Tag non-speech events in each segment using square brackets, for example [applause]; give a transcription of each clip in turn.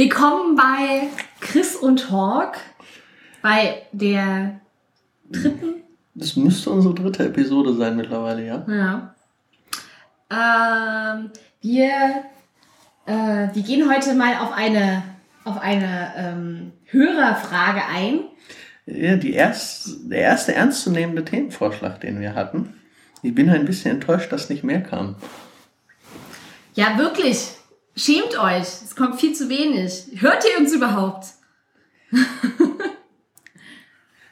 Willkommen bei Chris und Hawk, bei der dritten. Das müsste unsere dritte Episode sein mittlerweile, ja? Ja. Ähm, wir, äh, wir gehen heute mal auf eine, auf eine ähm, Hörerfrage ein. Ja, die erst, der erste ernstzunehmende Themenvorschlag, den wir hatten. Ich bin ein bisschen enttäuscht, dass nicht mehr kam. Ja, wirklich. Schämt euch. Es kommt viel zu wenig. Hört ihr uns überhaupt?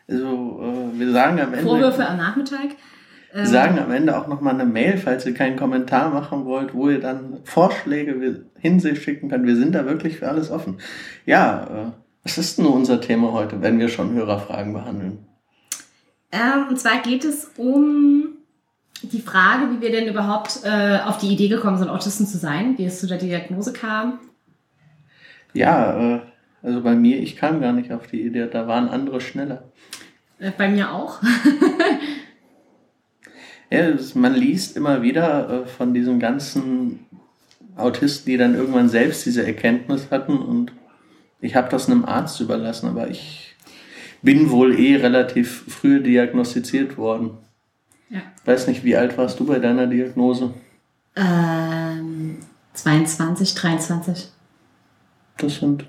also, äh, wir sagen am Ende. Vorwürfe am Nachmittag. Wir sagen am Ende auch nochmal eine Mail, falls ihr keinen Kommentar machen wollt, wo ihr dann Vorschläge hinschicken könnt. Wir sind da wirklich für alles offen. Ja, äh, was ist nur unser Thema heute, wenn wir schon Hörerfragen behandeln? Ähm, und zwar geht es um die Frage, wie wir denn überhaupt äh, auf die Idee gekommen sind, Autisten zu sein, wie es zu der Diagnose kam. Ja, äh, also bei mir, ich kam gar nicht auf die Idee, da waren andere schneller. Äh, bei mir auch. [laughs] ja, das, man liest immer wieder äh, von diesen ganzen Autisten, die dann irgendwann selbst diese Erkenntnis hatten und ich habe das einem Arzt überlassen, aber ich bin wohl eh relativ früh diagnostiziert worden. Ja. Weiß nicht, wie alt warst du bei deiner Diagnose? Ähm, 22, 23. Das sind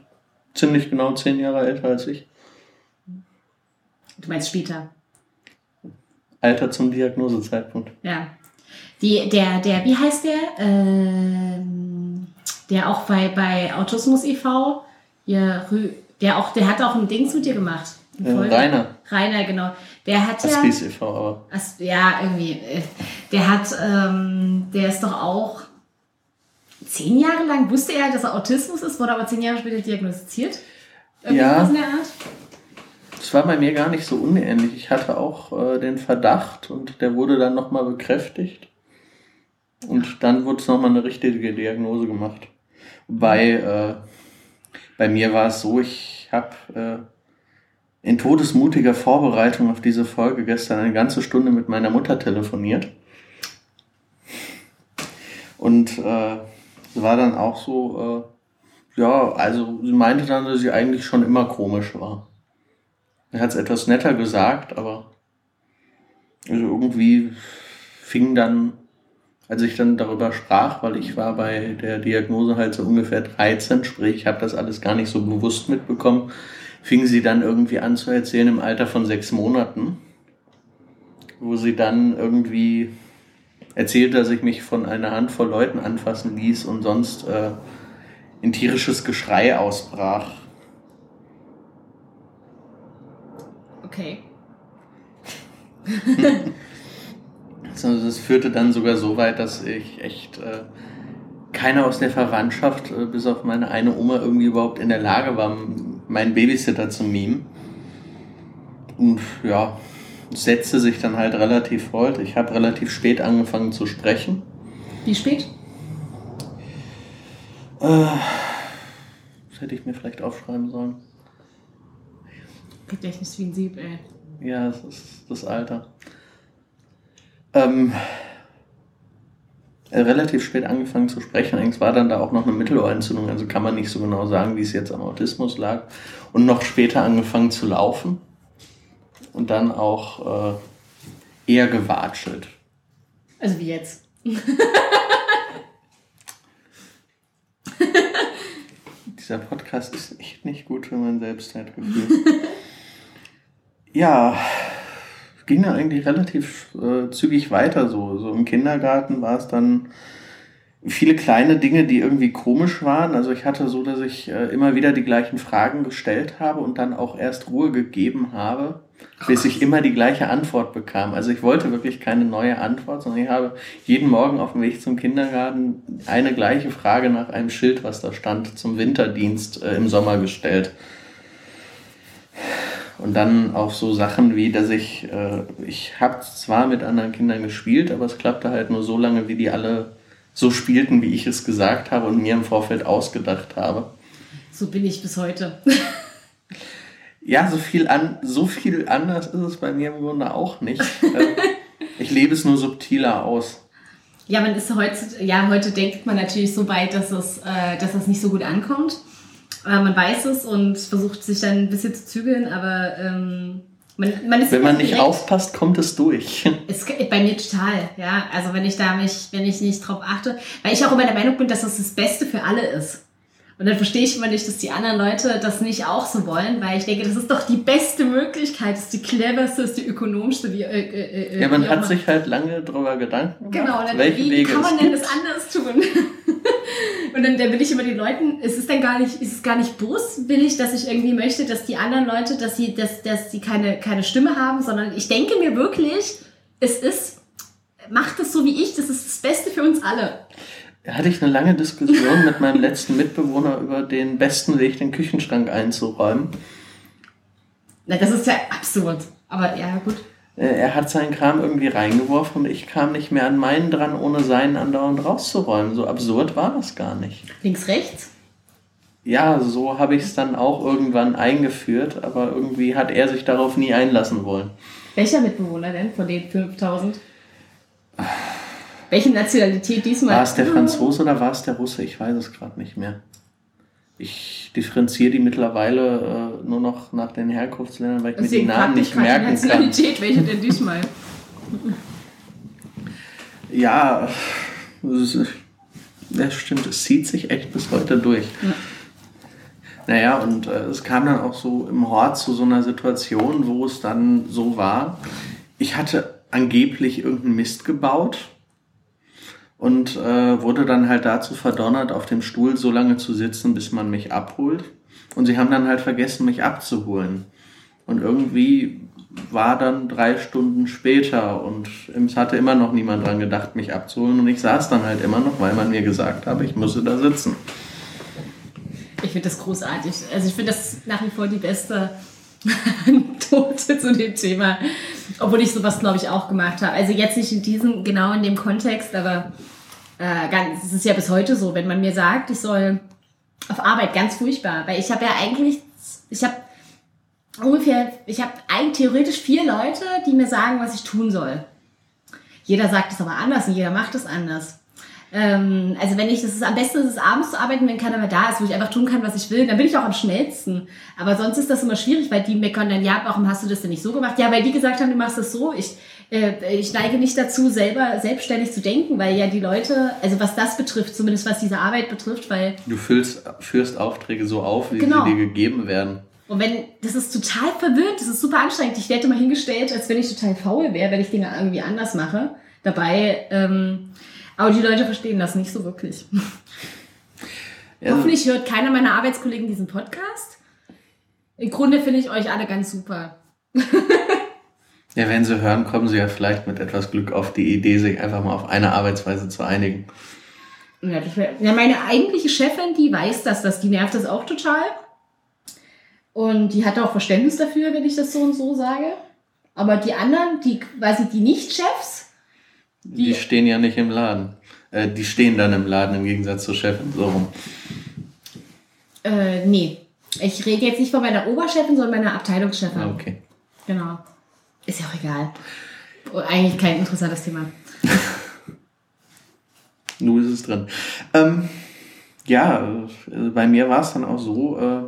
ziemlich genau zehn Jahre älter als ich. Du meinst später? Alter zum Diagnosezeitpunkt. Ja. Die, der, der, wie heißt der? Ähm, der auch bei, bei Autismus e.V. Hier, der auch, der hat auch ein Ding zu dir gemacht. Ja, Rainer. Rainer, genau. Der hat ja. Aspis e.V., aber. As, ja, irgendwie. Äh, der hat, ähm, der ist doch auch zehn Jahre lang, wusste er, dass er Autismus ist, wurde aber zehn Jahre später diagnostiziert. ja. in der Art. Das war bei mir gar nicht so unähnlich. Ich hatte auch äh, den Verdacht und der wurde dann nochmal bekräftigt. Und dann wurde es nochmal eine richtige Diagnose gemacht. Wobei, äh, bei mir war es so, ich habe äh, in todesmutiger Vorbereitung auf diese Folge gestern eine ganze Stunde mit meiner Mutter telefoniert. Und äh, war dann auch so, äh, ja, also sie meinte dann, dass sie eigentlich schon immer komisch war. Er hat es etwas netter gesagt, aber also irgendwie fing dann, als ich dann darüber sprach, weil ich war bei der Diagnose halt so ungefähr 13, sprich, ich habe das alles gar nicht so bewusst mitbekommen, fing sie dann irgendwie an zu erzählen im Alter von sechs Monaten, wo sie dann irgendwie erzählt, dass ich mich von einer Handvoll Leuten anfassen ließ und sonst äh, in tierisches Geschrei ausbrach. Okay. [laughs] also das führte dann sogar so weit, dass ich echt äh, keiner aus der Verwandtschaft, äh, bis auf meine eine Oma, irgendwie überhaupt in der Lage war, meinen Babysitter zu mimen. Und ja, setzte sich dann halt relativ fort. Ich habe relativ spät angefangen zu sprechen. Wie spät? Äh, das hätte ich mir vielleicht aufschreiben sollen. Gedächtnis wie ein Sieb, ey. Ja, das ist das Alter. Ähm, relativ spät angefangen zu sprechen. Allerdings war dann da auch noch eine Mittelohrentzündung, also kann man nicht so genau sagen, wie es jetzt am Autismus lag. Und noch später angefangen zu laufen und dann auch äh, eher gewatschelt. Also wie jetzt. [laughs] Dieser Podcast ist echt nicht gut für mein Selbstwertgefühl. ja, ging dann eigentlich relativ äh, zügig weiter. So, so im Kindergarten war es dann viele kleine Dinge, die irgendwie komisch waren. Also ich hatte so, dass ich äh, immer wieder die gleichen Fragen gestellt habe und dann auch erst Ruhe gegeben habe, bis ich immer die gleiche Antwort bekam. Also ich wollte wirklich keine neue Antwort, sondern ich habe jeden Morgen auf dem Weg zum Kindergarten eine gleiche Frage nach einem Schild, was da stand, zum Winterdienst äh, im Sommer gestellt. Und dann auch so Sachen wie, dass ich, äh, ich habe zwar mit anderen Kindern gespielt, aber es klappte halt nur so lange, wie die alle so spielten, wie ich es gesagt habe und mir im Vorfeld ausgedacht habe. So bin ich bis heute. [laughs] ja, so viel, an, so viel anders ist es bei mir im Grunde auch nicht. [laughs] Ich lebe es nur subtiler aus. Ja, man ist heute, ja, heute denkt man natürlich so weit, dass es, äh, dass es nicht so gut ankommt. Aber man weiß es und versucht sich dann ein bisschen zu zügeln, aber ähm, man, man ist Wenn man nicht direkt, aufpasst, kommt es durch. [laughs] Es, bei mir total, ja. Also wenn ich da mich, wenn ich nicht drauf achte, weil ich auch immer der Meinung bin, dass das das Beste für alle ist. Und dann verstehe ich immer nicht, dass die anderen Leute das nicht auch so wollen, weil ich denke, das ist doch die beste Möglichkeit, das ist die cleverste, das ist die ökonomischste. Wie, äh, äh, äh ja, man hat sich halt lange darüber Gedanken gemacht, genau, dann, welche wie Wege kann man denn das anders tun? [laughs] Und dann, dann will ich immer den Leuten, ist es denn gar nicht, ist es gar nicht boswillig, dass ich irgendwie möchte, dass die anderen Leute, dass sie, dass, dass sie keine, keine Stimme haben, sondern ich denke mir wirklich, es ist, macht es so wie ich, das ist das Beste für uns alle hatte ich eine lange Diskussion mit meinem letzten Mitbewohner über den besten Weg, den Küchenschrank einzuräumen. Na, das ist ja absurd. Aber ja, gut. Äh, er hat seinen Kram irgendwie reingeworfen und ich kam nicht mehr an meinen dran, ohne seinen andauernd rauszuräumen. So absurd war das gar nicht. Links, rechts? Ja, so habe ich es dann auch irgendwann eingeführt, aber irgendwie hat er sich darauf nie einlassen wollen. Welcher Mitbewohner denn von den 5000? Welche Nationalität diesmal? War es der Franzose oder war es der Russe? Ich weiß es gerade nicht mehr. Ich differenziere die mittlerweile äh, nur noch nach den Herkunftsländern, weil ich Deswegen mir die Namen nicht merken die Nationalität, kann. welche denn diesmal? [laughs] ja, das stimmt. Es zieht sich echt bis heute durch. Ja. Naja, und äh, es kam dann auch so im Hort zu so einer Situation, wo es dann so war, ich hatte angeblich irgendeinen Mist gebaut und äh, wurde dann halt dazu verdonnert, auf dem Stuhl so lange zu sitzen, bis man mich abholt. Und sie haben dann halt vergessen, mich abzuholen. Und irgendwie war dann drei Stunden später und es hatte immer noch niemand dran gedacht, mich abzuholen. Und ich saß dann halt immer noch, weil man mir gesagt habe, ich müsse da sitzen. Ich finde das großartig. Also ich finde das nach wie vor die beste [laughs] Anekdote zu dem Thema. Obwohl ich sowas, glaube ich, auch gemacht habe. Also jetzt nicht in diesem, genau in dem Kontext, aber äh, ganz, es ist ja bis heute so, wenn man mir sagt, ich soll auf Arbeit, ganz furchtbar. Weil ich habe ja eigentlich, ich habe ungefähr, ich habe eigentlich theoretisch vier Leute, die mir sagen, was ich tun soll. Jeder sagt es aber anders und jeder macht es anders. Ähm, also wenn ich, das ist am besten ist es abends zu arbeiten, wenn keiner mehr da ist, wo ich einfach tun kann, was ich will, dann bin ich auch am schnellsten. Aber sonst ist das immer schwierig, weil die meckern dann, ja, warum hast du das denn nicht so gemacht? Ja, weil die gesagt haben, du machst das so. Ich, äh, ich neige nicht dazu, selber selbstständig zu denken, weil ja die Leute, also was das betrifft, zumindest was diese Arbeit betrifft, weil. Du füllst, führst Aufträge so auf, wie genau. sie dir gegeben werden. Und wenn, das ist total verwirrt, das ist super anstrengend. Ich werde immer hingestellt, als wenn ich total faul wäre, wenn ich Dinge irgendwie anders mache. Dabei, ähm, aber die Leute verstehen das nicht so wirklich. [laughs] Ja. Hoffentlich hört keiner meiner Arbeitskollegen diesen Podcast. Im Grunde finde ich euch alle ganz super. [laughs] ja, wenn sie hören, kommen sie ja vielleicht mit etwas Glück auf die Idee, sich einfach mal auf eine Arbeitsweise zu einigen. Ja, meine eigentliche Chefin, die weiß das, dass die nervt das auch total. Und die hat auch Verständnis dafür, wenn ich das so und so sage. Aber die anderen, die quasi die Nicht-Chefs, die, die stehen ja nicht im Laden. Äh, die stehen dann im Laden im Gegensatz zur Chefin, so rum. Äh, nee. Ich rede jetzt nicht von meiner Oberchefin, sondern meiner Abteilungschefin. Ah, okay. Genau. Ist ja auch egal. Eigentlich kein interessantes Thema. [laughs] Nur ist es drin. Ähm, ja, äh, bei mir war es dann auch so, äh,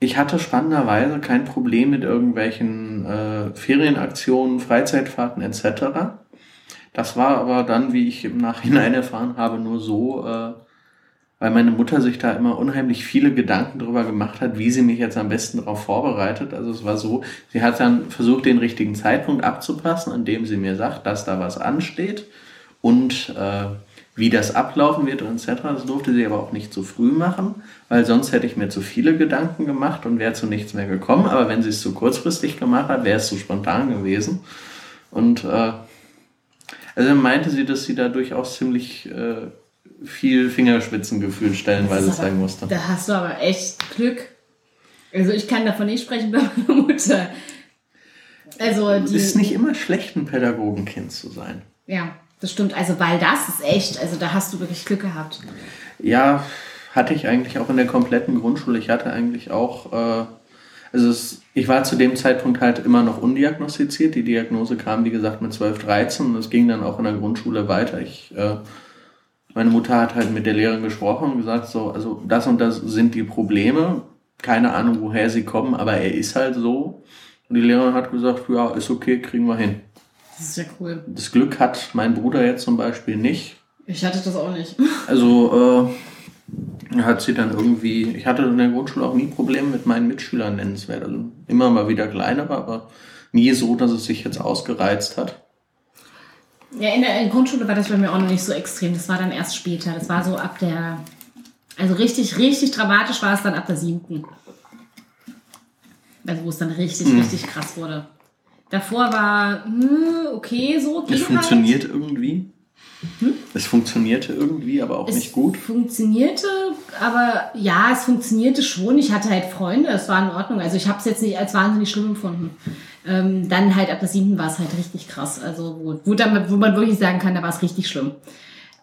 ich hatte spannenderweise kein Problem mit irgendwelchen äh, Ferienaktionen, Freizeitfahrten etc. Das war aber dann, wie ich im Nachhinein [laughs] erfahren habe, nur so, äh, weil meine Mutter sich da immer unheimlich viele Gedanken darüber gemacht hat, wie sie mich jetzt am besten darauf vorbereitet. Also es war so, sie hat dann versucht, den richtigen Zeitpunkt abzupassen, an dem sie mir sagt, dass da was ansteht und äh, wie das ablaufen wird und etc. Das durfte sie aber auch nicht zu früh machen, weil sonst hätte ich mir zu viele Gedanken gemacht und wäre zu nichts mehr gekommen. Aber wenn sie es zu kurzfristig gemacht hat, wäre es zu spontan gewesen. Und äh, also meinte sie, dass sie da durchaus ziemlich äh, viel Fingerspitzengefühl stellenweise aber, zeigen musste. Da hast du aber echt Glück. Also ich kann davon nicht sprechen [laughs] bei meiner Mutter. Also die, es ist nicht immer schlecht, ein Pädagogenkind zu sein. Ja, das stimmt. Also weil das ist echt, also da hast du wirklich Glück gehabt. Ja, hatte ich eigentlich auch in der kompletten Grundschule. Ich hatte eigentlich auch äh, also es, ich war zu dem Zeitpunkt halt immer noch undiagnostiziert. Die Diagnose kam, wie gesagt, mit 12, 13 und es ging dann auch in der Grundschule weiter. Ich äh, meine Mutter hat halt mit der Lehrerin gesprochen und gesagt, so, also das und das sind die Probleme. Keine Ahnung, woher sie kommen, aber er ist halt so. Und die Lehrerin hat gesagt, ja, ist okay, kriegen wir hin. Das ist ja cool. Das Glück hat mein Bruder jetzt zum Beispiel nicht. Ich hatte das auch nicht. Also äh, hat sie dann irgendwie, ich hatte in der Grundschule auch nie Probleme mit meinen Mitschülern nennenswert. Also immer mal wieder kleinere, aber nie so, dass es sich jetzt ausgereizt hat. Ja, in der Grundschule war das bei mir auch noch nicht so extrem. Das war dann erst später. Das war so ab der. Also richtig, richtig dramatisch war es dann ab der siebten. Also wo es dann richtig, mhm. richtig krass wurde. Davor war, hm, okay, so. Es funktioniert halt. irgendwie. Hm? Es funktionierte irgendwie, aber auch es nicht gut. Funktionierte, aber ja, es funktionierte schon. Ich hatte halt Freunde, es war in Ordnung. Also ich habe es jetzt nicht als wahnsinnig schlimm empfunden. Ähm, dann halt ab der siebten war es halt richtig krass. Also wo, wo, dann, wo man wirklich sagen kann, da war es richtig schlimm.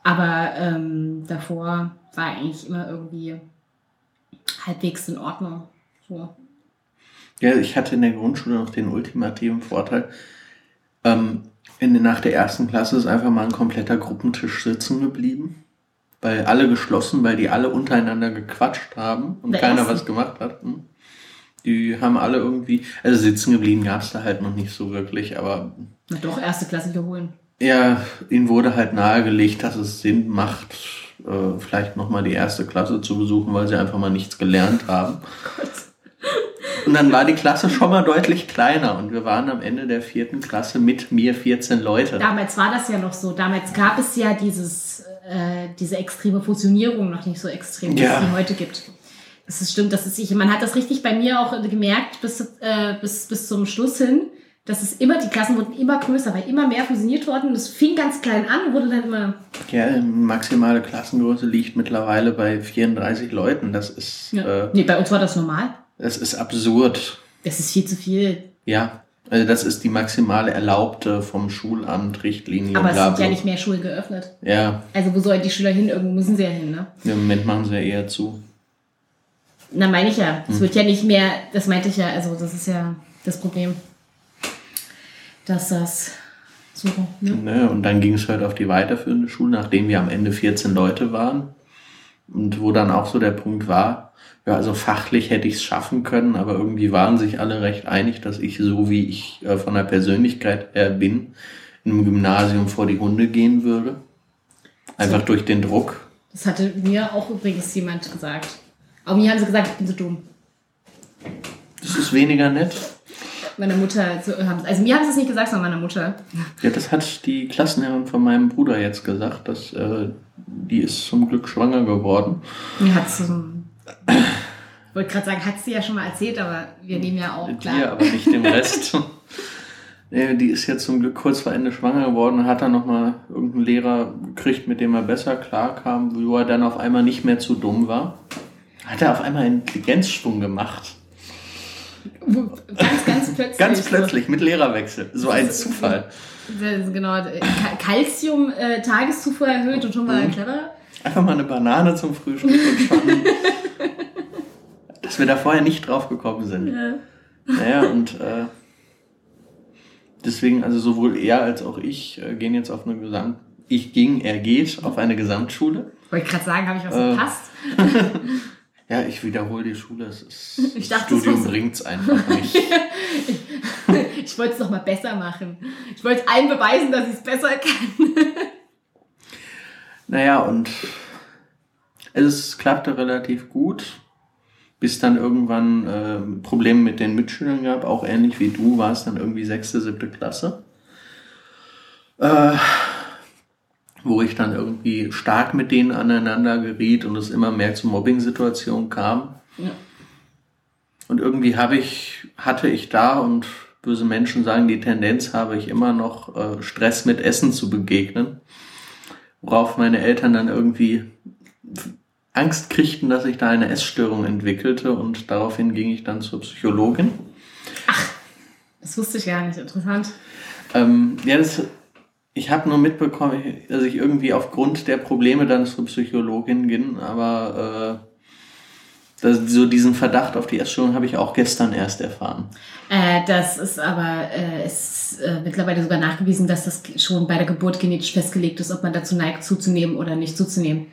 Aber ähm, davor war eigentlich immer irgendwie halbwegs in Ordnung. So. Ja, ich hatte in der Grundschule noch den ultimativen Vorteil. Ähm, in, nach der ersten Klasse ist einfach mal ein kompletter Gruppentisch sitzen geblieben. Weil alle geschlossen, weil die alle untereinander gequatscht haben und der keiner ersten. was gemacht hat. Hm? Die haben alle irgendwie, also sitzen geblieben gab es da halt noch nicht so wirklich, aber. Na doch, erste Klasse wiederholen. Ja, ihnen wurde halt nahegelegt, dass es Sinn macht, äh, vielleicht nochmal die erste Klasse zu besuchen, weil sie einfach mal nichts gelernt haben. Oh Gott. Und dann war die Klasse schon mal deutlich kleiner und wir waren am Ende der vierten Klasse mit mir 14 Leute. Damals war das ja noch so. Damals gab es ja dieses, äh, diese extreme Fusionierung noch nicht so extrem, wie ja. es die heute gibt. Das ist stimmt, das ist ich. Man hat das richtig bei mir auch gemerkt bis, äh, bis, bis zum Schluss hin, dass es immer, die Klassen wurden immer größer, weil immer mehr fusioniert wurden. Das fing ganz klein an, wurde dann immer. Ja, maximale Klassengröße liegt mittlerweile bei 34 Leuten. Das ist. Ja. Äh, nee, bei uns war das normal. Das ist absurd. Das ist viel zu viel. Ja, also das ist die maximale erlaubte vom Schulamt Richtlinie. Aber es sind ja nicht mehr Schulen geöffnet. Ja. Also wo sollen die Schüler hin? Irgendwo müssen sie ja hin, ne? Im Moment machen sie ja eher zu. Na, meine ich ja. Es hm. wird ja nicht mehr, das meinte ich ja, also das ist ja das Problem. Dass das so, ne? ne und dann ging es halt auf die weiterführende Schule, nachdem wir am Ende 14 Leute waren. Und wo dann auch so der Punkt war, ja, also fachlich hätte ich es schaffen können, aber irgendwie waren sich alle recht einig, dass ich so wie ich äh, von der Persönlichkeit her bin, in einem Gymnasium vor die Hunde gehen würde. Einfach so. durch den Druck. Das hatte mir auch übrigens jemand gesagt. Aber mir haben sie gesagt, ich bin so dumm. Das ist weniger nett. Meine Mutter, also mir haben sie es nicht gesagt, sondern meiner Mutter. Ja, das hat die Klassenherrin von meinem Bruder jetzt gesagt, dass äh, die ist zum Glück schwanger geworden. Hat so ich wollte gerade sagen, hat sie ja schon mal erzählt, aber wir nehmen ja auch klar. Dir, aber nicht dem Rest. [laughs] die ist jetzt zum Glück kurz vor Ende schwanger geworden und hat dann nochmal irgendeinen Lehrer gekriegt, mit dem er besser klarkam, wo er dann auf einmal nicht mehr zu dumm war. Hat er auf einmal einen Intelligenzsprung gemacht. Ganz, ganz [laughs] plötzlich. ganz plötzlich, mit Lehrerwechsel. So ein Zufall. Genau, Calcium, äh, Tageszufuhr erhöht und schon mal mhm. clever. Einfach mal eine Banane zum Frühstück und schon. dass wir da vorher nicht drauf gekommen sind. Ja. Naja, und äh, deswegen, also sowohl er als auch ich äh, gehen jetzt auf eine Gesamt. Ich ging, er geht auf eine Gesamtschule. Wollte ich gerade sagen, habe ich was äh, verpasst? [laughs] ja, ich wiederhole die Schule. Das ist, ich dachte, das Studium bringt es einfach nicht. [laughs] ich wollte es doch mal besser machen. Ich wollte allen beweisen, dass ich es besser kann. Naja, und es klappte relativ gut, bis dann irgendwann äh, Probleme mit den Mitschülern gab, auch ähnlich wie du, war es dann irgendwie sechste, siebte Klasse. Äh, wo ich dann irgendwie stark mit denen aneinander geriet und es immer mehr zu Mobbing-Situationen kam. Ja. Und irgendwie habe ich, hatte ich da und böse Menschen sagen, die Tendenz habe ich immer noch, äh, Stress mit Essen zu begegnen worauf meine Eltern dann irgendwie Angst kriegten, dass ich da eine Essstörung entwickelte und daraufhin ging ich dann zur Psychologin. Ach, das wusste ich gar nicht. Interessant. Ähm, ja, das, ich habe nur mitbekommen, dass ich irgendwie aufgrund der Probleme dann zur Psychologin ging, aber Das, so diesen Verdacht auf die Essstörung habe ich auch gestern erst erfahren. Äh, das ist aber äh, ist äh, mittlerweile sogar nachgewiesen, dass das schon bei der Geburt genetisch festgelegt ist, ob man dazu neigt, zuzunehmen oder nicht zuzunehmen.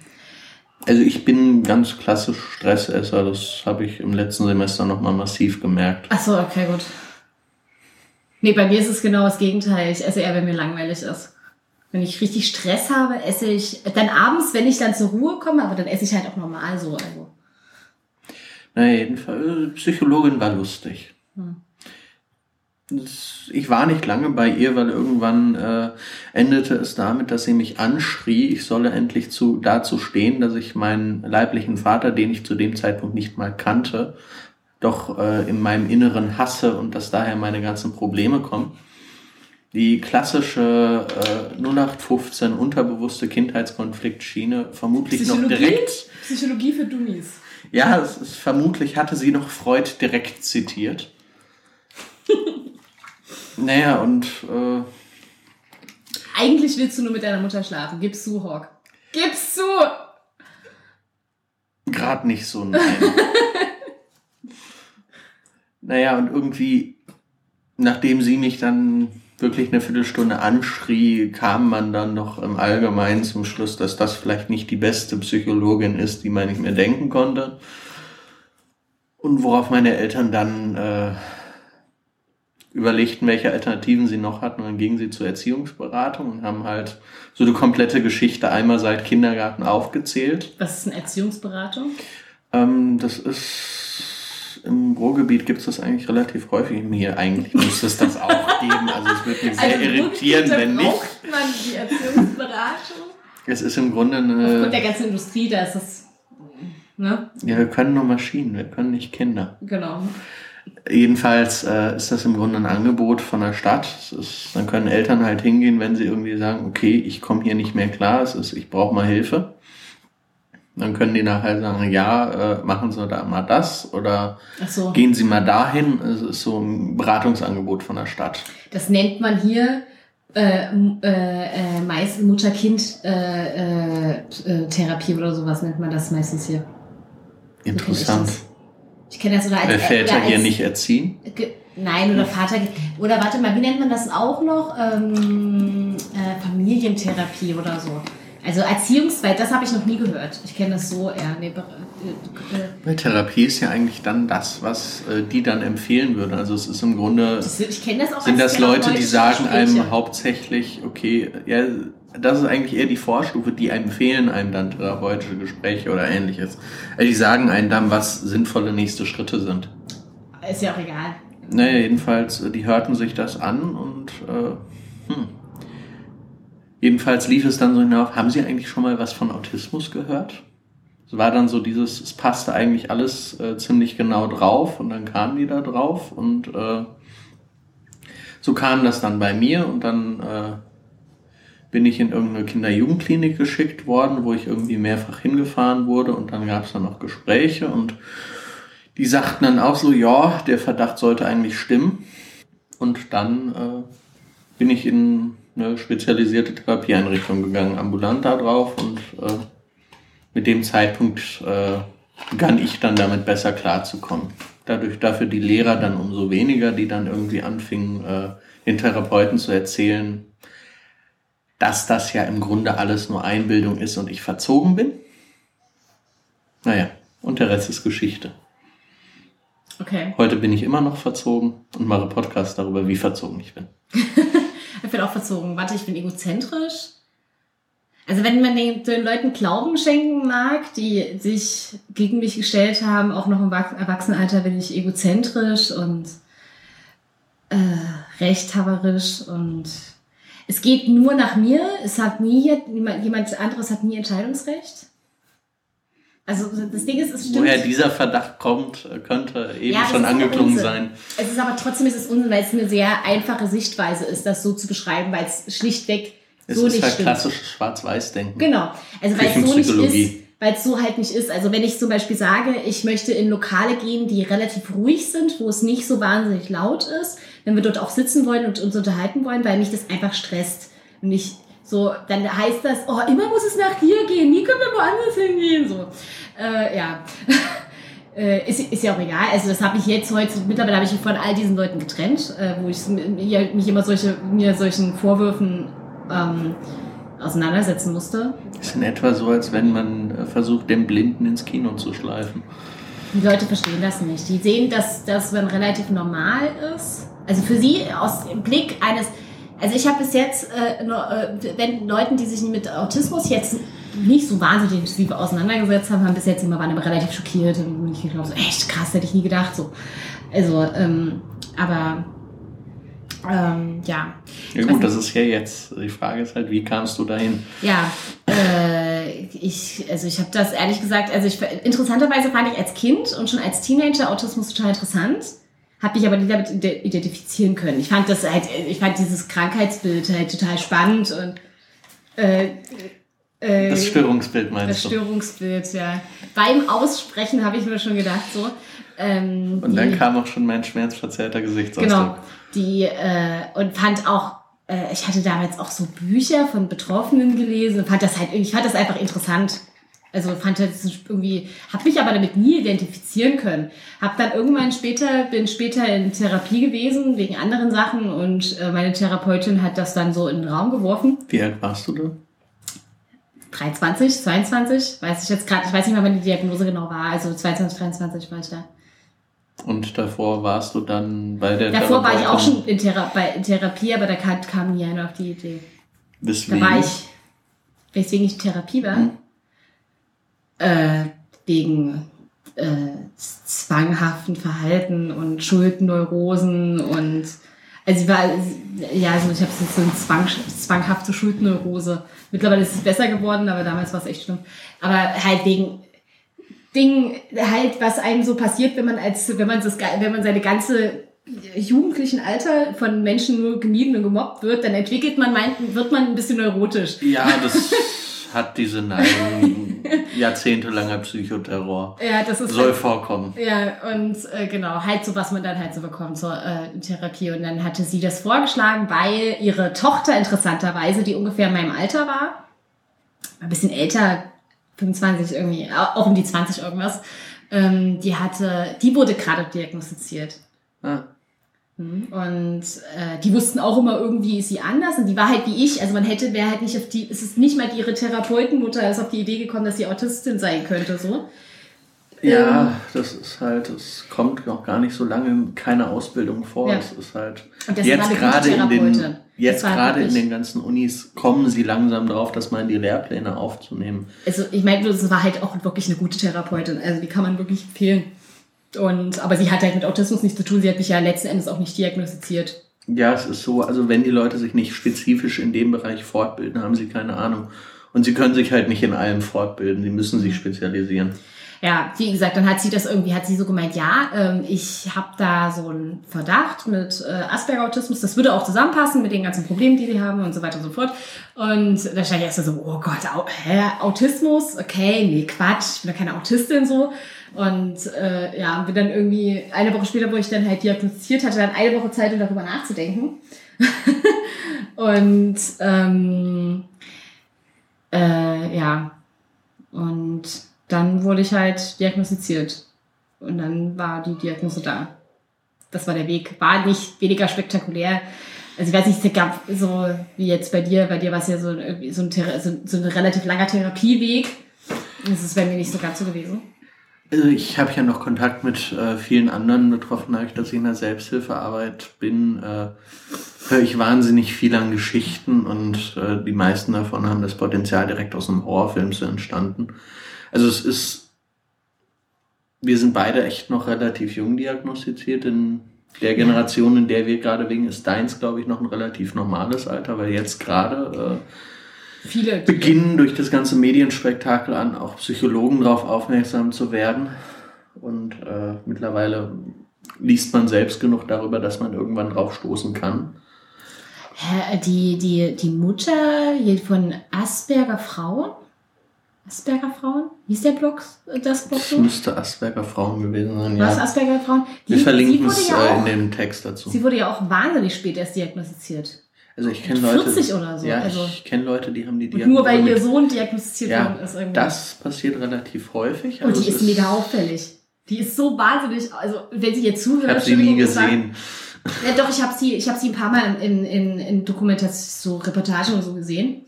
Also ich bin ganz klassisch Stressesser, das habe ich im letzten Semester nochmal massiv gemerkt. Ach so, okay, gut. Nee, bei mir ist es genau das Gegenteil. Ich esse eher, wenn mir langweilig ist. Wenn ich richtig Stress habe, esse ich dann abends, wenn ich dann zur Ruhe komme, aber dann esse ich halt auch normal so. Also. Naja, jedenfalls, Psychologin war lustig. Hm. Ich war nicht lange bei ihr, weil irgendwann äh, endete es damit, dass sie mich anschrie, ich solle endlich zu, dazu stehen, dass ich meinen leiblichen Vater, den ich zu dem Zeitpunkt nicht mal kannte, doch äh, in meinem Inneren hasse und dass daher meine ganzen Probleme kommen. Die klassische äh, 0815 unterbewusste Kindheitskonfliktschiene vermutlich Psychologie? noch direkt. Psychologie für Dummies. Ja, es ist, vermutlich hatte sie noch Freud direkt zitiert. [laughs] naja, und. Äh, Eigentlich willst du nur mit deiner Mutter schlafen. Gib's zu, Hawk. Gib's zu! Gerade nicht so, nein. [laughs] naja, und irgendwie, nachdem sie mich dann wirklich eine Viertelstunde anschrie, kam man dann noch im Allgemeinen zum Schluss, dass das vielleicht nicht die beste Psychologin ist, die man nicht mehr denken konnte. Und worauf meine Eltern dann äh, überlegten, welche Alternativen sie noch hatten. Und dann gingen sie zur Erziehungsberatung und haben halt so eine komplette Geschichte einmal seit Kindergarten aufgezählt. Was ist eine Erziehungsberatung? Ähm, das ist im Ruhrgebiet gibt es das eigentlich relativ häufig. Mir eigentlich müsste es das auch [laughs] geben. Also es würde mich sehr Also irritieren, wenn nicht. braucht man die Erziehungsberatung? Es ist im Grunde eine. Aufgrund der ganzen Industrie, da ist das. Ne? Ja, wir können nur Maschinen, wir können nicht Kinder. Genau. Jedenfalls äh, ist das im Grunde ein Angebot von der Stadt. Ist, dann können Eltern halt hingehen, wenn sie irgendwie sagen, okay, ich komme hier nicht mehr klar, es ist, ich brauche mal Hilfe. Dann können die nachher sagen, ja, äh, machen Sie da mal das oder so. gehen Sie mal dahin. Es ist so ein Beratungsangebot von der Stadt. Das nennt man hier äh, äh, äh, meist Mutter-Kind-Therapie oder sowas nennt man das meistens hier. Interessant. Ich kenne das oder als Väter als, hier nicht erziehen. Nein, oder Vater. Oder warte mal, wie nennt man das auch noch? Ähm, äh, Familientherapie oder so. Also Erziehungsweit, das habe ich noch nie gehört. Ich kenne das so eher. Nee, äh, äh, Weil Therapie ist ja eigentlich dann das, was äh, die dann empfehlen würden. Also es ist im Grunde, das, ich kenne das auch sind das Leute, die sagen einem hauptsächlich, okay, ja, das ist eigentlich eher die Vorstufe, die einem empfehlen einem dann therapeutische Gespräche oder ähnliches. Also die sagen einem dann, was sinnvolle nächste Schritte sind. Ist ja auch egal. Naja, jedenfalls, äh, die hörten sich das an und äh, hm. Jedenfalls lief es dann so hinauf, haben Sie eigentlich schon mal was von Autismus gehört? Es war dann so dieses, es passte eigentlich alles äh, ziemlich genau drauf und dann kamen die da drauf und äh, so kam das dann bei mir und dann äh, bin ich in irgendeine Kinder-Jugendklinik geschickt worden, wo ich irgendwie mehrfach hingefahren wurde und dann gab es dann noch Gespräche und die sagten dann auch so, ja, der Verdacht sollte eigentlich stimmen. Und dann äh, bin ich in eine spezialisierte Therapieeinrichtung gegangen, ambulant da drauf und äh, mit dem Zeitpunkt äh, begann ich dann damit besser klarzukommen. Dadurch dafür die Lehrer dann umso weniger, die dann irgendwie anfingen, äh, den Therapeuten zu erzählen, dass das ja im Grunde alles nur Einbildung ist und ich verzogen bin. Naja, und der Rest ist Geschichte. Okay. Heute bin ich immer noch verzogen und mache Podcast darüber, wie verzogen ich bin. [laughs] Ich bin auch verzogen. Warte, ich bin egozentrisch. Also wenn man den, den Leuten Glauben schenken mag, die sich gegen mich gestellt haben, auch noch im Wach- Erwachsenenalter bin ich egozentrisch und äh, rechthaberisch und es geht nur nach mir. Es hat nie jemand anderes hat nie Entscheidungsrecht. Also das Ding ist, es stimmt. Woher dieser Verdacht kommt, könnte eben Ja, schon angeklungen sein. Es ist aber trotzdem ist es Unsinn, weil es eine sehr einfache Sichtweise ist, das so zu beschreiben, weil es schlichtweg Es so ist nicht halt stimmt. klassisches Schwarz-Weiß-Denken. Genau. Also weil es so nicht ist, weil es so halt nicht ist. Also wenn ich zum Beispiel sage, ich möchte in Lokale gehen, die relativ ruhig sind, wo es nicht so wahnsinnig laut ist, wenn wir dort auch sitzen wollen und uns unterhalten wollen, weil mich das einfach stresst. Und ich so, dann heißt das, oh, immer muss es nach hier gehen, nie können wir woanders hingehen. So, äh, ja. [laughs] Äh, ist, ist ja auch egal. Also das habe ich jetzt heute, mittlerweile habe ich mich von all diesen Leuten getrennt, äh, wo ich mich immer solche, mir solchen Vorwürfen ähm, auseinandersetzen musste. Ist in etwa so, als wenn man äh, versucht, den Blinden ins Kino zu schleifen. Die Leute verstehen das nicht. Die sehen, dass das wenn relativ normal ist. Also für sie aus dem Blick eines, also ich habe bis jetzt, äh, äh, wenn Leuten, die sich mit Autismus jetzt nicht so wahnsinnig intensiv auseinandergesetzt haben, haben bis jetzt immer waren immer relativ schockiert und ich glaube so echt krass, hätte ich nie gedacht so. Also, ähm, aber ähm, ja. Ja gut, das ist ja jetzt. Die Frage ist halt, wie kamst du dahin? Ja, äh, ich, also ich habe das ehrlich gesagt, also ich, interessanterweise fand ich als Kind und schon als Teenager Autismus total interessant, habe mich aber nicht damit ide- identifizieren können. Ich fand das halt, ich fand dieses Krankheitsbild halt total spannend und äh, äh, Das Störungsbild das meinst du? Störungsbild, ja. Beim Aussprechen habe ich mir schon gedacht so. Ähm, Und dann die- kam auch schon mein schmerzverzerrter Gesichtsausdruck. Genau. Die, äh, und fand auch, äh, ich hatte damals auch so Bücher von Betroffenen gelesen und fand das halt, ich fand das einfach interessant. Also fand das irgendwie, habe mich aber damit nie identifizieren können. Hab dann irgendwann später, bin später in Therapie gewesen wegen anderen Sachen und äh, meine Therapeutin hat das dann so in den Raum geworfen. Wie alt warst du da? 23, 22, weiß ich jetzt gerade, ich weiß nicht mehr, wann die Diagnose genau war. Also 22, 23 war ich da. Und davor warst du dann bei der Davor war ich auch schon in, Thera bei, in Therapie, aber da kam, kam nie einer auf die Idee. Da Weswegen? war ich, weswegen ich in Therapie war, Mhm. Äh, wegen äh, zwanghaften Verhalten und Schuldneurosen und also ich war, ja, also ich habe so eine Zwang, zwanghafte Schuldneurose. Mittlerweile ist es besser geworden, aber damals war es echt schlimm. Aber halt wegen Dingen, halt, was einem so passiert, wenn man als, wenn man das, wenn man seine ganze jugendlichen Alter von Menschen nur gemieden und gemobbt wird, dann entwickelt man, meint, wird man ein bisschen neurotisch. Ja, das [laughs] hat diese Neigung. [laughs] Jahrzehntelanger Psychoterror. Ja, das ist Soll halt, vorkommen. ja und äh, genau halt so was man dann halt so bekommt zur äh, Therapie und dann hatte sie das vorgeschlagen, weil ihre Tochter interessanterweise, die ungefähr in meinem Alter war, ein bisschen älter, 25 irgendwie, auch um die 20 irgendwas, ähm, die hatte, die wurde gerade diagnostiziert. Ah, Und äh, die wussten auch immer irgendwie ist sie anders und die war halt wie ich. Also man hätte, wäre halt nicht auf die, es ist nicht mal ihre Therapeutenmutter ist auf die Idee gekommen, dass sie Autistin sein könnte, so. Ja, Ähm. das ist halt, es kommt noch gar nicht so lange keine Ausbildung vor. Ja. Es ist halt jetzt gerade in den jetzt gerade in den ganzen Unis kommen sie langsam drauf, das mal in die Lehrpläne aufzunehmen. Also ich meine, das war halt auch wirklich eine gute Therapeutin. Also die kann man wirklich empfehlen. Und aber sie hat halt mit Autismus nichts zu tun. Sie hat mich ja letzten Endes auch nicht diagnostiziert. Ja, es ist so, also wenn die Leute sich nicht spezifisch in dem Bereich fortbilden, haben sie keine Ahnung. Und sie können sich halt nicht in allem fortbilden, sie müssen sich spezialisieren. Ja, wie gesagt, dann hat sie das irgendwie, hat sie so gemeint, ja, ähm, ich habe da so einen Verdacht mit äh, Asperger-Autismus, das würde auch zusammenpassen mit den ganzen Problemen, die sie haben und so weiter und so fort. Und da stand ich erst so, oh Gott, Au hä, Autismus? Okay, nee, Quatsch, ich bin ja keine Autistin so. Und äh, ja, bin dann irgendwie eine Woche später, wo ich dann halt diagnostiziert hatte, dann eine Woche Zeit, um darüber nachzudenken. [laughs] und ähm, äh, ja, und dann wurde ich halt diagnostiziert. Und dann war die Diagnose da. Das war der Weg. War nicht weniger spektakulär. Also ich weiß nicht, es gab so wie jetzt bei dir, bei dir war es ja so, irgendwie so, ein, so, so ein relativ langer Therapieweg. Das ist bei mir nicht so ganz so gewesen. Also ich habe ja noch Kontakt mit äh, vielen anderen Betroffenen, dadurch, dass ich in der Selbsthilfearbeit bin, äh, höre ich wahnsinnig viel an Geschichten und äh, die meisten davon haben das Potenzial direkt aus einem Horrorfilm zu entstanden. Also es ist, wir sind beide echt noch relativ jung diagnostiziert. In der Generation, in der wir gerade wegen ist deins, glaube ich, noch ein relativ normales Alter, weil jetzt gerade äh, Viele. beginnen durch das ganze Medienspektakel an, auch Psychologen darauf aufmerksam zu werden. Und äh, mittlerweile liest man selbst genug darüber, dass man irgendwann drauf stoßen kann. Die, die, die Mutter hier von Asperger Frauen? Asperger Frauen? Wie ist der Blog, das Blog Das müsste Asperger Frauen gewesen sein, Was, ja. Asperger Frauen? Die, Wir verlinken es ja äh, in auch, dem Text dazu. Sie wurde ja auch wahnsinnig spät erst diagnostiziert. Also ich kenne Leute, 40 oder so, ja, also- ich kenne Leute, die haben die Und Diagnose. nur weil ihr Sohn diagnostiziert ja, worden ist irgendwie. das passiert relativ häufig. Und Also die es ist mega auffällig. Die ist so wahnsinnig, also wenn sie jetzt zuhört. Ich habe sie nie gesehen. Ja, doch, ich habe sie, ich habe sie ein paar Mal in, in, in Dokumentation, so Reportagen und so gesehen.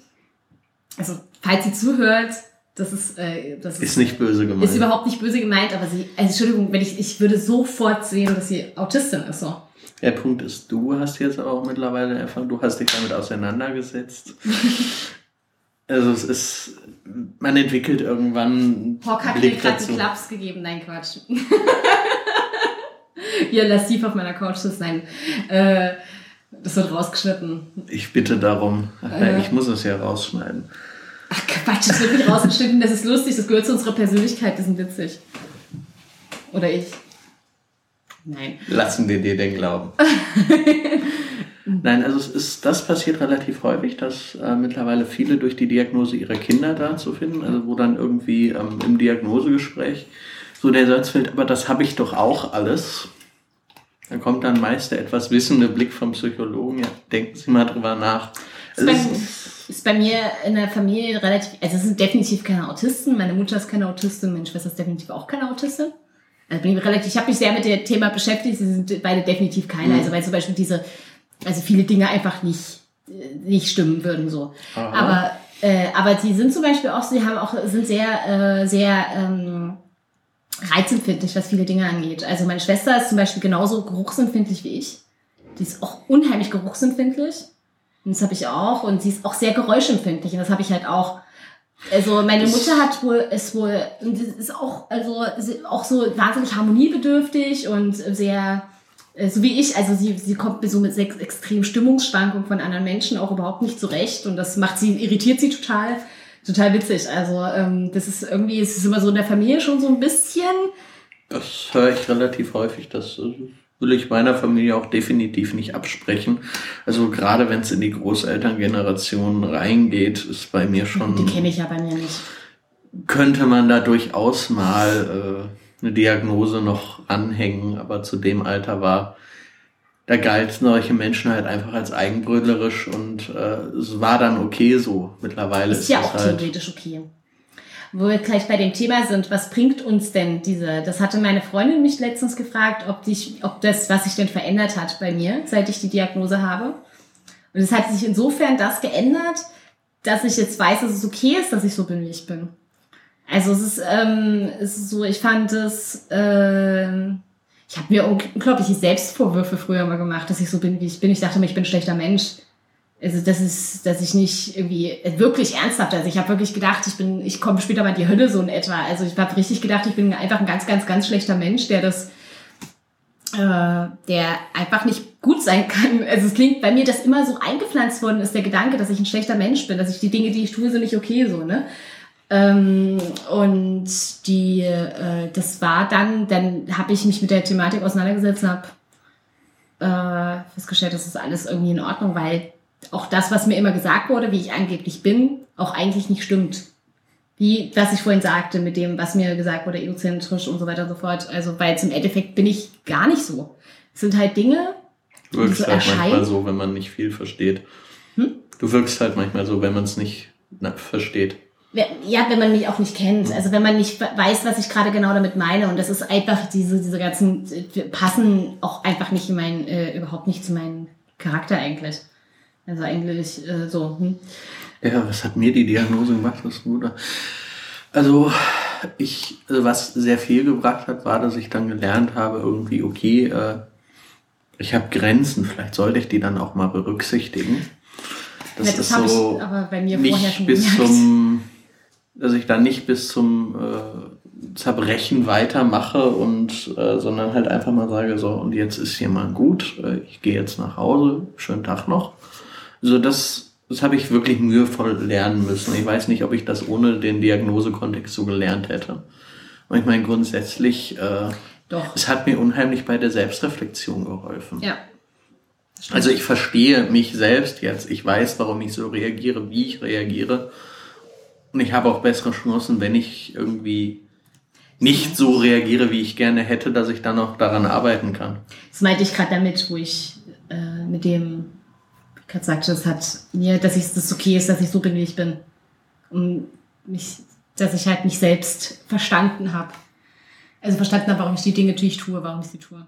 Also, falls sie zuhört, das ist, äh, das ist, ist nicht böse gemeint. Ist überhaupt nicht böse gemeint, aber sie, also Entschuldigung, wenn ich, ich würde sofort sehen, dass sie Autistin ist, so. Der Punkt ist, du hast jetzt auch mittlerweile erfahren, du hast dich damit auseinandergesetzt. [laughs] also es ist, man entwickelt irgendwann. Hock hat mir gerade einen Klaps gegeben, nein Quatsch. [laughs] Hier lassiv auf meiner Couch ist, nein. Äh, das wird rausgeschnitten. Ich bitte darum. Äh, ich muss es ja rausschneiden. Ach Quatsch, das wird nicht rausgeschnitten, das ist lustig, das gehört zu unserer Persönlichkeit, das ist witzig. Oder ich. Nein. Lassen wir dir den glauben. [laughs] Nein, also es ist, das passiert relativ häufig, dass äh, mittlerweile viele durch die Diagnose ihrer Kinder da zu finden, also wo dann irgendwie ähm, im Diagnosegespräch so der Satz fällt, aber das habe ich doch auch alles. Da kommt dann meist der etwas wissende Blick vom Psychologen, ja, denken Sie mal drüber nach. Ist bei, ist bei mir in der Familie relativ, also es sind definitiv keine Autisten, meine Mutter ist keine Autistin, meine Schwester ist definitiv auch keine Autistin. Also bin ich relativ, ich habe mich sehr mit dem Thema beschäftigt, sie sind beide definitiv keine. Mhm. Also weil zum Beispiel diese, also viele Dinge einfach nicht, nicht stimmen würden so. Aha. Aber äh, aber sie sind zum Beispiel auch, sie haben auch, sind sehr, äh, sehr ähm, reizempfindlich, was viele Dinge angeht. Also meine Schwester ist zum Beispiel genauso geruchsempfindlich wie ich. Die ist auch unheimlich geruchsempfindlich. Und das habe ich auch. Und sie ist auch sehr geräuschempfindlich. Und das habe ich halt auch. Also meine Mutter hat wohl, ist wohl, und ist auch, also auch so wahnsinnig harmoniebedürftig und sehr, äh, so wie ich, also sie, sie kommt so mit sechs extremen Stimmungsschwankungen von anderen Menschen auch überhaupt nicht zurecht und das macht sie, irritiert sie total, total witzig. Also ähm, das ist irgendwie, es ist immer so in der Familie schon so ein bisschen. Das höre ich relativ häufig, dass will ich meiner Familie auch definitiv nicht absprechen. Also gerade wenn es in die Großelterngeneration reingeht, ist bei mir schon. Die kenne ich ja bei mir nicht. Könnte man da durchaus mal äh, eine Diagnose noch anhängen, aber zu dem Alter war, da galt solche Menschen halt einfach als eigenbrödlerisch und äh, es war dann okay so. Mittlerweile ist, ist ja auch halt theoretisch okay wo wir gleich bei dem Thema sind, was bringt uns denn diese, das hatte meine Freundin mich letztens gefragt, ob, dich, ob das, was sich denn verändert hat bei mir, seit ich die Diagnose habe. Und es hat sich insofern das geändert, dass ich jetzt weiß, dass es okay ist, dass ich so bin, wie ich bin. Also es ist, ähm, es ist so, ich fand es, äh, ich habe mir unglaubliche Selbstvorwürfe früher mal gemacht, dass ich so bin, wie ich bin. Ich dachte mir, ich bin ein schlechter Mensch also das ist, dass ich nicht irgendwie wirklich ernsthaft, also ich habe wirklich gedacht, ich bin, ich komme später mal in die Hölle so in etwa. Also ich habe richtig gedacht, ich bin einfach ein ganz, ganz, ganz schlechter Mensch, der das, äh, der einfach nicht gut sein kann. Also es klingt bei mir, dass immer so eingepflanzt worden ist der Gedanke, dass ich ein schlechter Mensch bin, dass ich die Dinge, die ich tue, sind nicht okay so ne. Ähm, und die, äh, das war dann, dann habe ich mich mit der Thematik auseinandergesetzt und habe äh, festgestellt, das ist alles irgendwie in Ordnung, weil auch das, was mir immer gesagt wurde, wie ich angeblich bin, auch eigentlich nicht stimmt. Wie, was ich vorhin sagte, mit dem, was mir gesagt wurde, egozentrisch und so weiter und so fort. Also, weil zum Endeffekt bin ich gar nicht so. Es sind halt Dinge, du wirkst so halt erscheinen. manchmal so, wenn man nicht viel versteht. Hm? Du wirkst halt manchmal so, wenn man es nicht na, versteht. Ja, wenn man mich auch nicht kennt. Hm. Also wenn man nicht weiß, was ich gerade genau damit meine. Und das ist einfach, diese, diese ganzen, passen auch einfach nicht in mein, äh, überhaupt nicht zu meinem Charakter eigentlich. Also eigentlich äh, so. Hm. Ja, was hat mir die Diagnose gemacht, das Bruder? Also ich, also was sehr viel gebracht hat, war, dass ich dann gelernt habe, irgendwie, okay, äh, ich habe Grenzen, vielleicht sollte ich die dann auch mal berücksichtigen. Das, ja, das ist so ich aber bei mir vorher schon bis gemerkt. zum, dass ich dann nicht bis zum äh, Zerbrechen weitermache und äh, sondern halt einfach mal sage, so, und jetzt ist hier mal gut, äh, ich gehe jetzt nach Hause, schönen Tag noch. Also das, das habe ich wirklich mühevoll lernen müssen. Ich weiß nicht, ob ich das ohne den Diagnosekontext so gelernt hätte. Und ich meine, grundsätzlich, äh, Doch. es hat mir unheimlich bei der Selbstreflexion geholfen. Ja. Also ich verstehe mich selbst jetzt. Ich weiß, warum ich so reagiere, wie ich reagiere. Und ich habe auch bessere Chancen, wenn ich irgendwie nicht so reagiere, wie ich gerne hätte, dass ich dann auch daran arbeiten kann. Das meinte ich gerade damit, wo ich äh, mit dem gerade sagte, es hat mir, dass ich das okay ist, dass ich so bin, wie ich bin. Und mich, dass ich halt mich selbst verstanden habe. Also verstanden habe, warum ich die Dinge, ich tue, warum ich sie tue.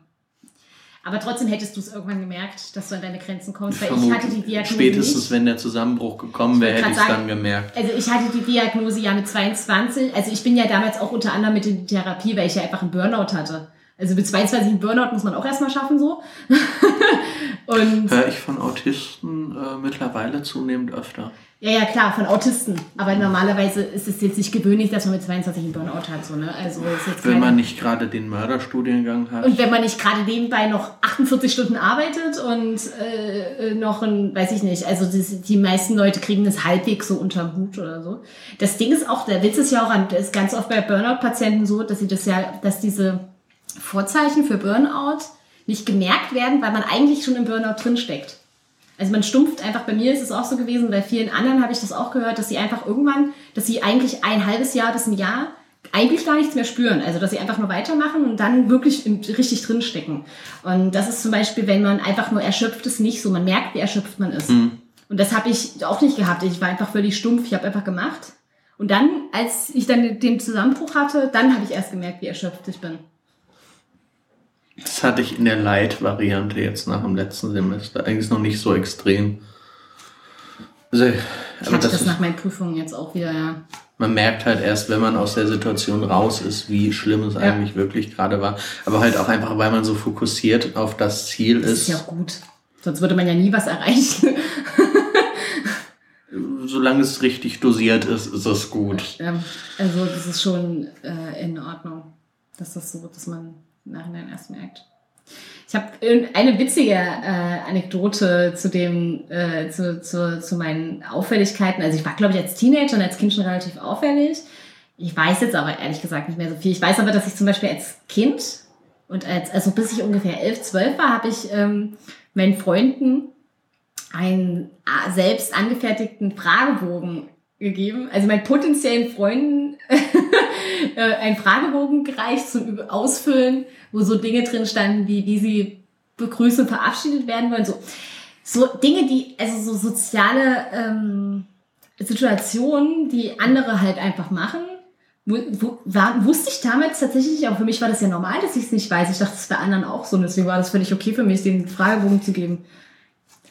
Aber trotzdem hättest du es irgendwann gemerkt, dass du an deine Grenzen kommst, weil ich hatte die Diagnose Spätestens, nicht. wenn der Zusammenbruch gekommen wäre, hätte ich es dann gemerkt. Also ich hatte die Diagnose ja mit 22. Also ich bin ja damals auch unter anderem mit in die Therapie, weil ich ja einfach einen Burnout hatte. Also mit 22 einen Burnout muss man auch erstmal schaffen so. [laughs] Und Höre ich von Autisten äh, mittlerweile zunehmend öfter. ja, ja, klar, von Autisten. Aber normalerweise ist es jetzt nicht gewöhnlich, dass man mit 22 einen Burnout hat. So, ne? Also ist jetzt Wenn man nicht gerade den Mörderstudiengang hat. Und wenn man nicht gerade nebenbei noch 48 Stunden arbeitet und äh, noch ein, weiß ich nicht, also das, die meisten Leute kriegen das halbwegs so unterm Hut oder so. Das Ding ist auch, der Witz ist ja auch an, das ist ganz oft bei Burnout-Patienten so, dass sie das ja, dass diese Vorzeichen für Burnout nicht gemerkt werden, weil man eigentlich schon im Burnout drinsteckt. Also man stumpft einfach, bei mir ist es auch so gewesen, bei vielen anderen habe ich das auch gehört, dass sie einfach irgendwann, dass sie eigentlich ein halbes Jahr bis ein Jahr eigentlich gar nichts mehr spüren. Also dass sie einfach nur weitermachen und dann wirklich im, richtig drinstecken. Und das ist zum Beispiel, wenn man einfach nur erschöpft ist, nicht so. Man merkt, wie erschöpft man ist. Und das habe ich auch nicht gehabt. Ich war einfach völlig stumpf. Ich habe einfach gemacht. Und dann, als ich dann den Zusammenbruch hatte, dann habe ich erst gemerkt, wie erschöpft ich bin. Das hatte ich in der Light-Variante jetzt nach dem letzten Semester. Eigentlich noch nicht so extrem. Also, Ich hatte das das nach meinen Prüfungen jetzt auch wieder, ja. man merkt halt erst, wenn man aus der Situation raus ist, wie schlimm es eigentlich wirklich gerade war. Aber halt auch einfach, weil man so fokussiert auf das Ziel Das ist. ist ja auch gut. Sonst würde man ja nie was erreichen. [laughs] Solange es richtig dosiert ist, ist es gut. Ja, also das ist schon äh, in Ordnung, dass das so, dass man im Nachhinein erst merkt. Ich habe eine witzige äh, Anekdote zu dem, äh, zu, zu, zu meinen Auffälligkeiten. Also ich war, glaube ich, als Teenager und als Kind schon relativ auffällig. Ich weiß jetzt aber ehrlich gesagt nicht mehr so viel. Ich weiß aber, dass ich zum Beispiel als Kind und als, also bis ich ungefähr elf, zwölf war, habe ich ähm, meinen Freunden einen äh, selbst angefertigten Fragebogen gegeben, also meinen potenziellen Freunden [laughs] äh, einen Fragebogen gereicht zum Ausfüllen, wo so Dinge drin standen, wie wie sie begrüßt und verabschiedet werden wollen. So, so Dinge, die, also so soziale ähm, Situationen, die andere halt einfach machen. Wo, wo, war, wusste ich damals tatsächlich nicht, aber für mich war das ja normal, dass ich es nicht weiß. Ich dachte, das ist bei anderen auch so. Und deswegen war das völlig okay für mich, den Fragebogen zu geben.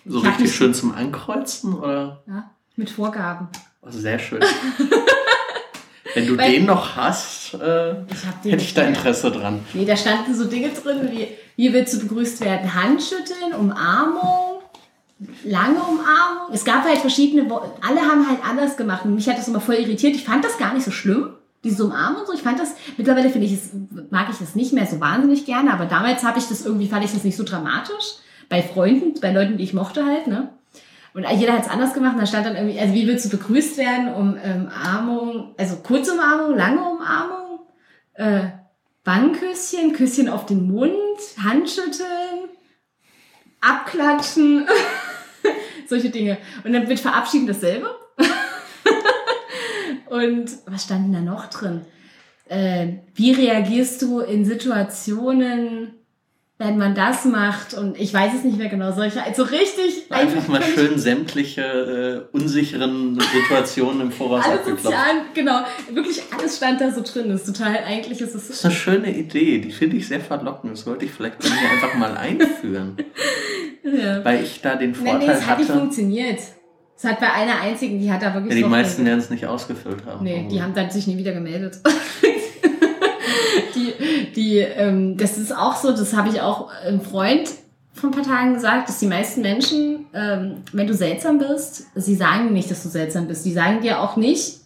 So Ich richtig schön zum Ankreuzen oder? Ja, mit Vorgaben. Oh, sehr schön. [laughs] Wenn du Weil- den noch hast, äh, Ich hätte ich da nicht mehr. Interesse dran. Nee, da standen so Dinge drin, wie, wie willst du begrüßt werden? Handschütteln, Umarmung, lange Umarmung. Es gab halt verschiedene, alle haben halt anders gemacht. Und mich hat das immer voll irritiert. Ich fand das gar nicht so schlimm, diese Umarmung und so. Ich fand das, mittlerweile finde ich es, mag ich das nicht mehr so wahnsinnig gerne, aber damals habe ich das irgendwie, fand ich das nicht so dramatisch. Bei Freunden, bei Leuten, die ich mochte halt, ne? Und jeder hat es anders gemacht. Da stand dann irgendwie, also wie willst du begrüßt werden? Um ähm, Umarmung, also kurze Umarmung, lange Umarmung, äh, Wangenküsschen, Küsschen auf den Mund, Handschütteln, abklatschen, [laughs] solche Dinge. Und dann wird verabschieden dasselbe. [laughs] Und was stand denn da noch drin? Äh, wie reagierst du in Situationen, wenn man das macht? Und ich weiß es nicht mehr genau. Solche, also richtig Einfach mal völlig- schön sämtliche äh, unsicheren Situationen im Voraus Alle sozialen, genau, wirklich alles stand da so drin. Das ist total, eigentlich ist es Das ist eine schöne Idee, die finde ich sehr verlockend. Das sollte ich vielleicht bei mir einfach mal einführen. [laughs] ja. Weil ich da den Vorteil nee, es hat nicht funktioniert. Es hat bei einer einzigen, die hat da wirklich Ja, die meisten werden es nicht ausgefüllt haben. Nee, die haben dann sich nie wieder gemeldet. [laughs] [laughs] die, die, ähm, das ist auch so, das habe ich auch einem Freund vor ein paar Tagen gesagt, dass die meisten Menschen, ähm, wenn du seltsam bist, sie sagen nicht, dass du seltsam bist. Die sagen dir auch nicht,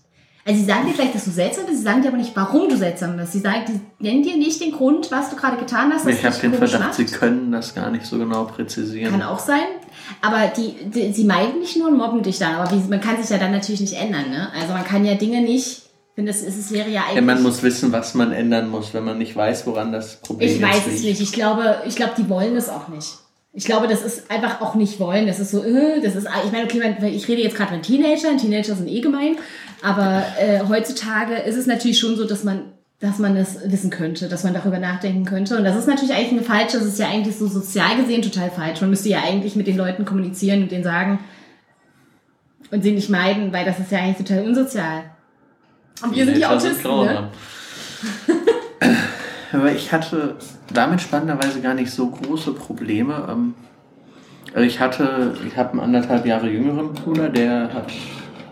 also sie sagen dir vielleicht, dass du seltsam bist, sie sagen dir aber nicht, warum du seltsam bist. Sie sagen, die nennen dir nicht den Grund, was du gerade getan hast. ich habe den Verdacht, macht. sie können das gar nicht so genau präzisieren. Kann auch sein. Aber die, die, sie meiden dich nur und mobben dich dann. Aber wie, man kann sich ja dann natürlich nicht ändern. Ne? Also man kann ja Dinge nicht. Ich finde, es, es wäre ja eigentlich. Ja, man muss wissen, was man ändern muss, wenn man nicht weiß, woran das Problem ich jetzt weiß es liegt. nicht. Ich glaube, ich glaube, die wollen es auch nicht. Ich glaube, das ist einfach auch nicht wollen. Das ist so, äh, das ist, ich meine, okay, ich rede jetzt gerade mit Teenagern. Teenager sind eh gemein. Aber äh, heutzutage ist es natürlich schon so, dass man, dass man das wissen könnte, dass man darüber nachdenken könnte. Und das ist natürlich eigentlich eine falsche, das ist ja eigentlich so sozial gesehen total falsch. Man müsste ja eigentlich mit den Leuten kommunizieren und denen sagen und sie nicht meiden, weil das ist ja eigentlich total unsozial. Und wir sind die Autisten, ne? [laughs] Aber ich hatte damit spannenderweise gar nicht so große Probleme. Ähm, also ich hatte, ich habe einen anderthalb Jahre jüngeren Bruder, der hat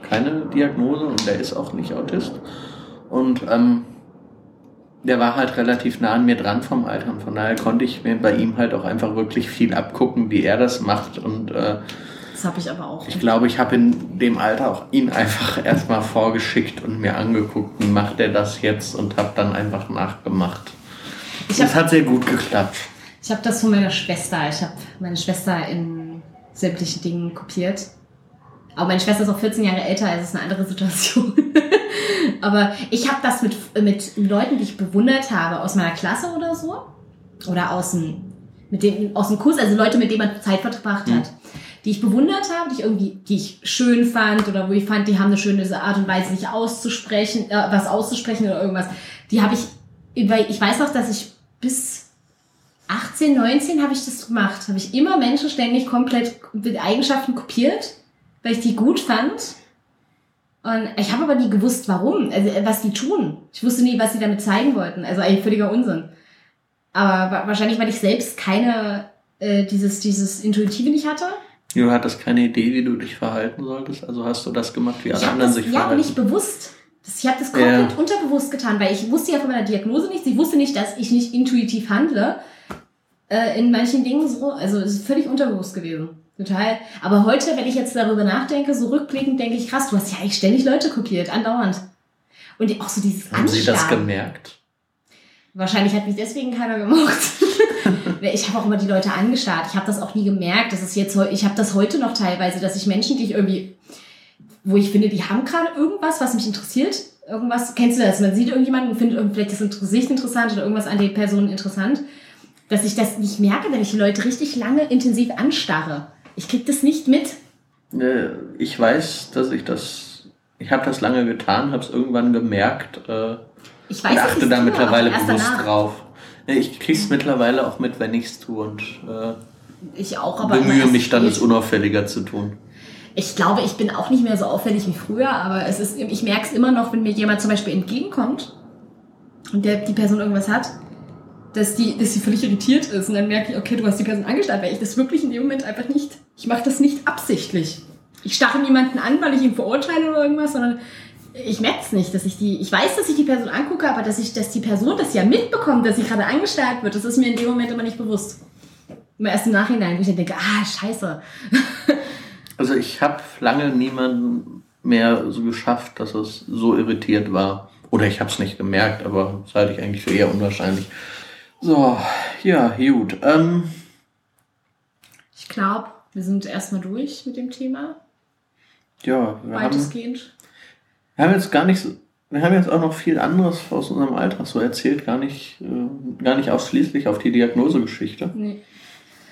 keine Diagnose und der ist auch nicht Autist. Und ähm, der war halt relativ nah an mir dran vom Alter und von daher konnte ich mir bei ihm halt auch einfach wirklich viel abgucken, wie er das macht und äh, Das habe ich aber auch. ich glaube, ich habe in dem Alter auch ihn einfach [laughs] erstmal vorgeschickt und mir angeguckt, wie macht er das jetzt und habe dann einfach nachgemacht. Ich Das habe hat sehr gut geklappt. ich hab das von meiner Schwester. Ich habe meine Schwester in sämtliche Dingen kopiert. Aber meine Schwester ist auch 14 Jahre älter, also ist eine andere Situation. [laughs] Aber ich habe das mit, mit Leuten, die ich bewundert habe, aus meiner Klasse oder so. Oder aus dem, mit dem, aus dem Kurs, also Leute, mit denen man Zeit verbracht hat. Die ich bewundert habe, die ich irgendwie, die ich schön fand oder wo ich fand, die haben eine schöne Art und Weise, sich auszusprechen, äh, was auszusprechen oder irgendwas. Die habe ich, ich weiß noch, dass ich bis 18, 19 habe ich das gemacht. Habe ich immer Menschen ständig komplett mit Eigenschaften kopiert, weil ich die gut fand. Und ich habe aber nie gewusst, warum, also äh, was die tun. Ich wusste nie, was sie damit zeigen wollten. Also eigentlich völliger Unsinn. Aber wa- wahrscheinlich, weil ich selbst keine, äh, dieses, dieses Intuitive nicht hatte. Du hattest keine Idee, wie du dich verhalten solltest, also hast du das gemacht, wie alle anderen das sich ja verhalten. nicht bewusst. Ich habe das komplett Ja. unterbewusst getan, weil ich wusste ja von meiner Diagnose nichts. Ich wusste nicht, dass ich nicht intuitiv handle. Äh, in manchen Dingen so. Also es ist völlig unterbewusst gewesen. Total. Aber heute, wenn ich jetzt darüber nachdenke, so rückblickend, denke ich, krass, du hast ja eigentlich ständig Leute kopiert, andauernd. Und auch so dieses Haben sie das gemerkt? Wahrscheinlich hat mich deswegen keiner gemocht. [laughs] [laughs] ich habe auch immer die Leute angestarrt. Ich habe das auch nie gemerkt. Das ist jetzt ich habe das heute noch teilweise, dass ich Menschen, die ich irgendwie, wo ich finde, die haben gerade irgendwas, was mich interessiert. Irgendwas, kennst du das? Man sieht irgendjemanden und findet vielleicht das Gesicht interessant oder irgendwas an der Person interessant. Dass ich das nicht merke, wenn ich die Leute richtig lange intensiv anstarre. Ich krieg das nicht mit. Äh, Ich weiß, dass ich das, ich habe das lange getan, habe es irgendwann gemerkt äh, Ich weiß, und achte da mittlerweile bewusst danach. drauf. Ich krieg's mittlerweile auch mit, wenn ich's tue und äh, Ich auch, aber bemühe mich dann, es unauffälliger zu tun. Ich glaube, ich bin auch nicht mehr so auffällig wie früher, aber es ist, ich merke es immer noch, wenn mir jemand zum Beispiel entgegenkommt und der, die Person irgendwas hat, dass die, dass sie völlig irritiert ist und dann merke ich, okay, du hast die Person angestarrt, weil ich das wirklich in dem Moment einfach nicht, ich mache das nicht absichtlich. Ich starre niemanden an, weil ich ihn verurteile oder irgendwas, sondern ich merke es nicht, dass ich die, ich weiß, dass ich die Person angucke, aber dass ich, dass die Person das ja mitbekommt, dass sie gerade angestarrt wird, das ist mir in dem Moment immer nicht bewusst. Immer erst im Nachhinein, wo ich dann denke, ah, scheiße. [laughs] Also ich habe lange niemanden mehr so geschafft, dass es so irritiert war. Oder ich habe es nicht gemerkt, aber das halte ich eigentlich für eher unwahrscheinlich. So, ja, gut. Ähm, Ich glaube, wir sind erstmal durch mit dem Thema. ja, wir haben, Weitestgehend. Wir haben jetzt gar nicht wir haben jetzt auch noch viel anderes aus unserem Alltag so erzählt, gar nicht, äh, gar nicht ausschließlich auf die Diagnosegeschichte. Nee.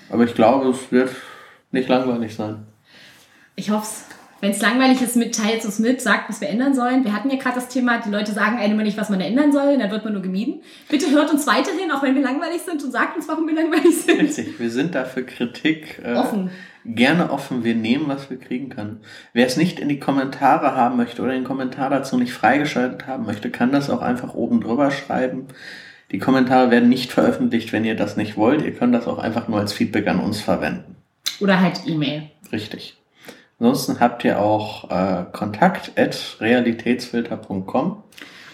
Aber ich glaube, es wird nicht langweilig sein. Ich hoffe es. Wenn es langweilig ist, mit, teilt es mit, sagt, was wir ändern sollen. Wir hatten ja gerade das Thema, die Leute sagen einem immer nicht, was man ändern soll, dann wird man nur gemieden. Bitte hört uns weiterhin, auch wenn wir langweilig sind und sagt uns, warum wir langweilig sind. Witzig, wir sind da für Kritik äh, Offen. gerne offen. Wir nehmen, was wir kriegen können. Wer es nicht in die Kommentare haben möchte oder den Kommentar dazu nicht freigeschaltet haben möchte, kann das auch einfach oben drüber schreiben. Die Kommentare werden nicht veröffentlicht, wenn ihr das nicht wollt. Ihr könnt das auch einfach nur als Feedback an uns verwenden. Oder halt E-Mail. Richtig. Ansonsten habt ihr auch äh, kontakt at realitätsfilter.com.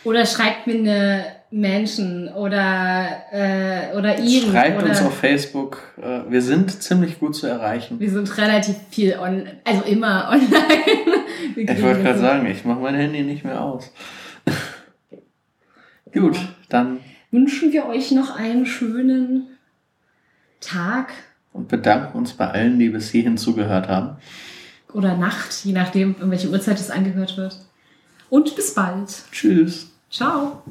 Oder schreibt mir eine Menschen oder, äh, oder ihn. Schreibt oder uns auf Facebook. Äh, wir sind ziemlich gut zu erreichen. Wir sind relativ viel on, also immer [laughs] online. Ich wollte gerade sagen, ich mache mein Handy nicht mehr aus. [laughs] Gut, dann Wünschen wir euch noch einen schönen Tag und bedanken uns bei allen, die bis hierhin zugehört haben. Oder Nacht, je nachdem, um welche Uhrzeit es angehört wird. Und bis bald. Tschüss. Ciao.